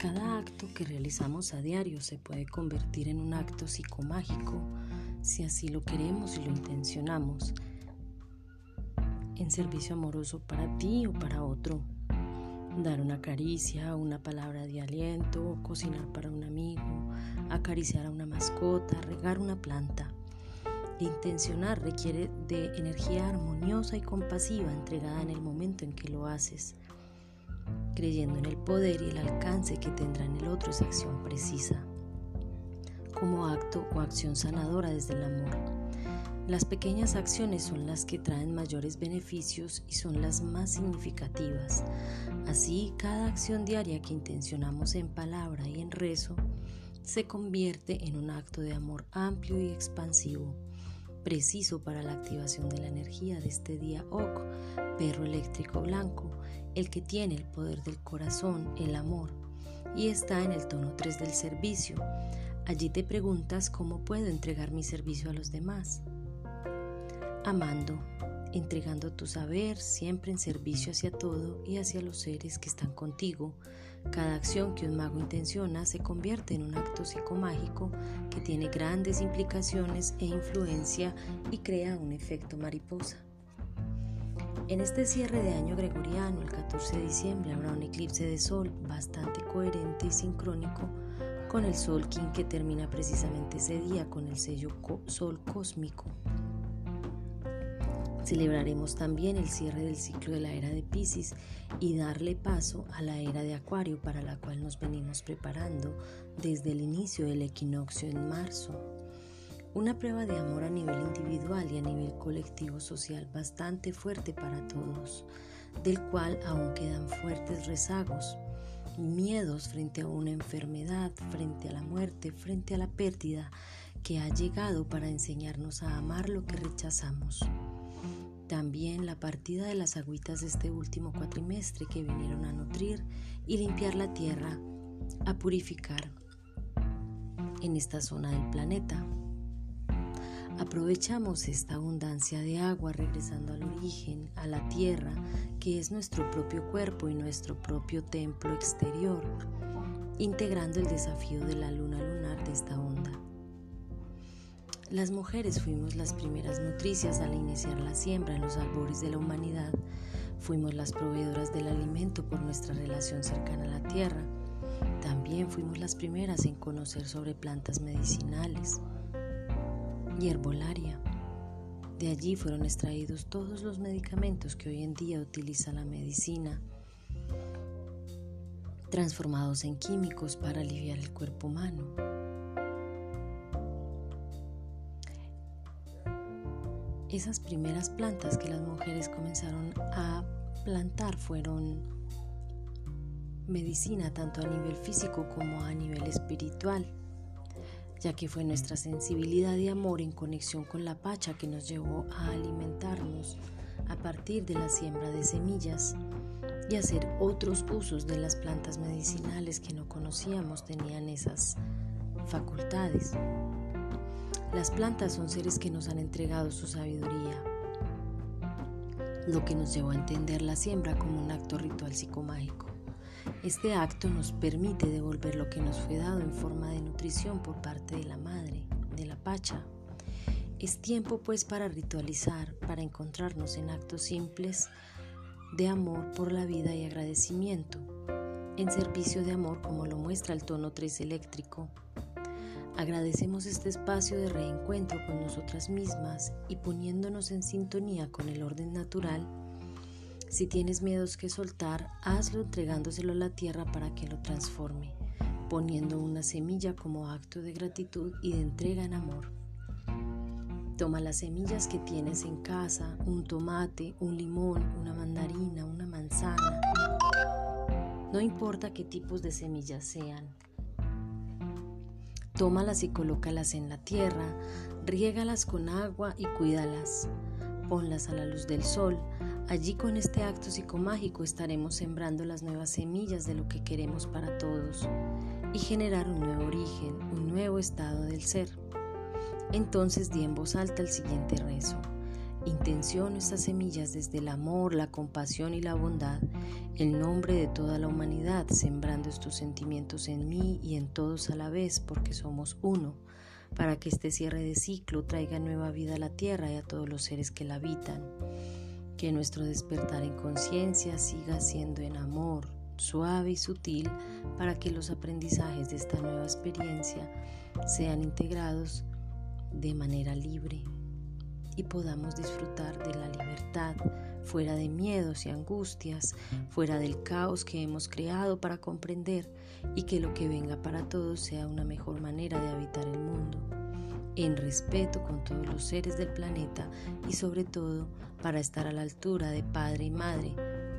Cada acto que realizamos a diario se puede convertir en un acto psicomágico si así lo queremos y lo intencionamos, en servicio amoroso para ti o para otro. Dar una caricia, una palabra de aliento, cocinar para un amigo, acariciar a una mascota, regar una planta. Intencionar requiere de energía armoniosa y compasiva entregada en el momento en que lo haces, creyendo en el poder y el alcance que tendrá en el otro esa acción precisa, como acto o acción sanadora desde el amor. Las pequeñas acciones son las que traen mayores beneficios y son las más significativas. Así, cada acción diaria que intencionamos en palabra y en rezo se convierte en un acto de amor amplio y expansivo preciso para la activación de la energía de este día OC, perro eléctrico blanco, el que tiene el poder del corazón, el amor, y está en el tono 3 del servicio. Allí te preguntas cómo puedo entregar mi servicio a los demás. Amando, entregando tu saber siempre en servicio hacia todo y hacia los seres que están contigo, cada acción que un mago intenciona se convierte en un acto psicomágico que tiene grandes implicaciones e influencia y crea un efecto mariposa. En este cierre de año gregoriano, el 14 de diciembre, habrá un eclipse de sol bastante coherente y sincrónico con el sol King que termina precisamente ese día con el sello sol cósmico. Celebraremos también el cierre del ciclo de la era de Pisces y darle paso a la era de Acuario para la cual nos venimos preparando desde el inicio del equinoccio en marzo. Una prueba de amor a nivel individual y a nivel colectivo social bastante fuerte para todos, del cual aún quedan fuertes rezagos, miedos frente a una enfermedad, frente a la muerte, frente a la pérdida, que ha llegado para enseñarnos a amar lo que rechazamos. También la partida de las agüitas de este último cuatrimestre que vinieron a nutrir y limpiar la tierra, a purificar en esta zona del planeta. Aprovechamos esta abundancia de agua regresando al origen, a la tierra, que es nuestro propio cuerpo y nuestro propio templo exterior, integrando el desafío de la luna lunar de esta onda. Las mujeres fuimos las primeras nutricias al iniciar la siembra en los albores de la humanidad. Fuimos las proveedoras del alimento por nuestra relación cercana a la tierra. También fuimos las primeras en conocer sobre plantas medicinales y herbolaria. De allí fueron extraídos todos los medicamentos que hoy en día utiliza la medicina, transformados en químicos para aliviar el cuerpo humano. Esas primeras plantas que las mujeres comenzaron a plantar fueron medicina tanto a nivel físico como a nivel espiritual, ya que fue nuestra sensibilidad y amor en conexión con la pacha que nos llevó a alimentarnos a partir de la siembra de semillas y hacer otros usos de las plantas medicinales que no conocíamos tenían esas facultades. Las plantas son seres que nos han entregado su sabiduría, lo que nos llevó a entender la siembra como un acto ritual psicomágico. Este acto nos permite devolver lo que nos fue dado en forma de nutrición por parte de la madre, de la pacha. Es tiempo pues para ritualizar, para encontrarnos en actos simples de amor por la vida y agradecimiento, en servicio de amor como lo muestra el tono 3 eléctrico Agradecemos este espacio de reencuentro con nosotras mismas y poniéndonos en sintonía con el orden natural. Si tienes miedos que soltar, hazlo entregándoselo a la tierra para que lo transforme, poniendo una semilla como acto de gratitud y de entrega en amor. Toma las semillas que tienes en casa, un tomate, un limón, una mandarina, una manzana. No importa qué tipos de semillas sean, Tómalas y colócalas en la tierra, riégalas con agua y cuídalas. Ponlas a la luz del sol. Allí con este acto psicomágico estaremos sembrando las nuevas semillas de lo que queremos para todos y generar un nuevo origen, un nuevo estado del ser. Entonces di en voz alta el siguiente rezo. Intenciono estas semillas desde el amor, la compasión y la bondad, el nombre de toda la humanidad, sembrando estos sentimientos en mí y en todos a la vez, porque somos uno, para que este cierre de ciclo traiga nueva vida a la tierra y a todos los seres que la habitan. Que nuestro despertar en conciencia siga siendo en amor, suave y sutil, para que los aprendizajes de esta nueva experiencia sean integrados de manera libre y podamos disfrutar de la libertad fuera de miedos y angustias, fuera del caos que hemos creado para comprender y que lo que venga para todos sea una mejor manera de habitar el mundo, en respeto con todos los seres del planeta y sobre todo para estar a la altura de Padre y Madre,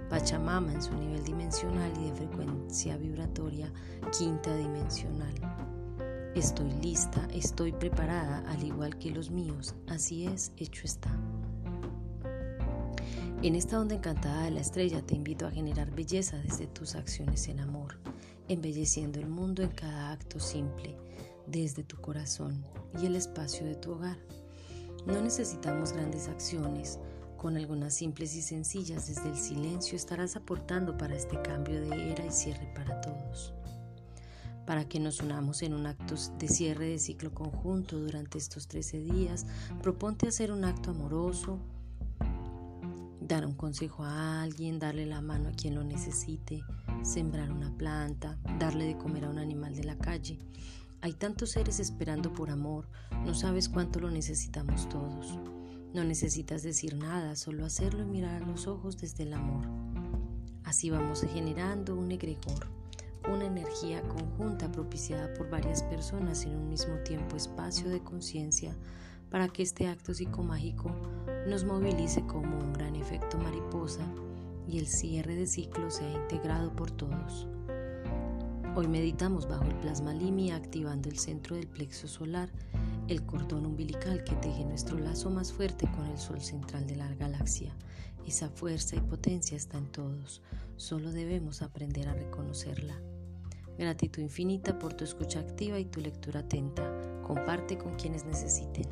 Pachamama en su nivel dimensional y de frecuencia vibratoria quinta dimensional. Estoy lista, estoy preparada, al igual que los míos. Así es, hecho está. En esta onda encantada de la estrella te invito a generar belleza desde tus acciones en amor, embelleciendo el mundo en cada acto simple, desde tu corazón y el espacio de tu hogar. No necesitamos grandes acciones, con algunas simples y sencillas desde el silencio estarás aportando para este cambio de era y cierre para todos para que nos unamos en un acto de cierre de ciclo conjunto durante estos 13 días. Proponte hacer un acto amoroso, dar un consejo a alguien, darle la mano a quien lo necesite, sembrar una planta, darle de comer a un animal de la calle. Hay tantos seres esperando por amor, no sabes cuánto lo necesitamos todos. No necesitas decir nada, solo hacerlo y mirar a los ojos desde el amor. Así vamos generando un egregor una energía conjunta propiciada por varias personas en un mismo tiempo espacio de conciencia para que este acto psicomágico nos movilice como un gran efecto mariposa y el cierre de ciclo sea integrado por todos. Hoy meditamos bajo el plasma limi activando el centro del plexo solar, el cordón umbilical que teje nuestro lazo más fuerte con el sol central de la galaxia. Esa fuerza y potencia está en todos, solo debemos aprender a reconocerla. Gratitud infinita por tu escucha activa y tu lectura atenta. Comparte con quienes necesiten.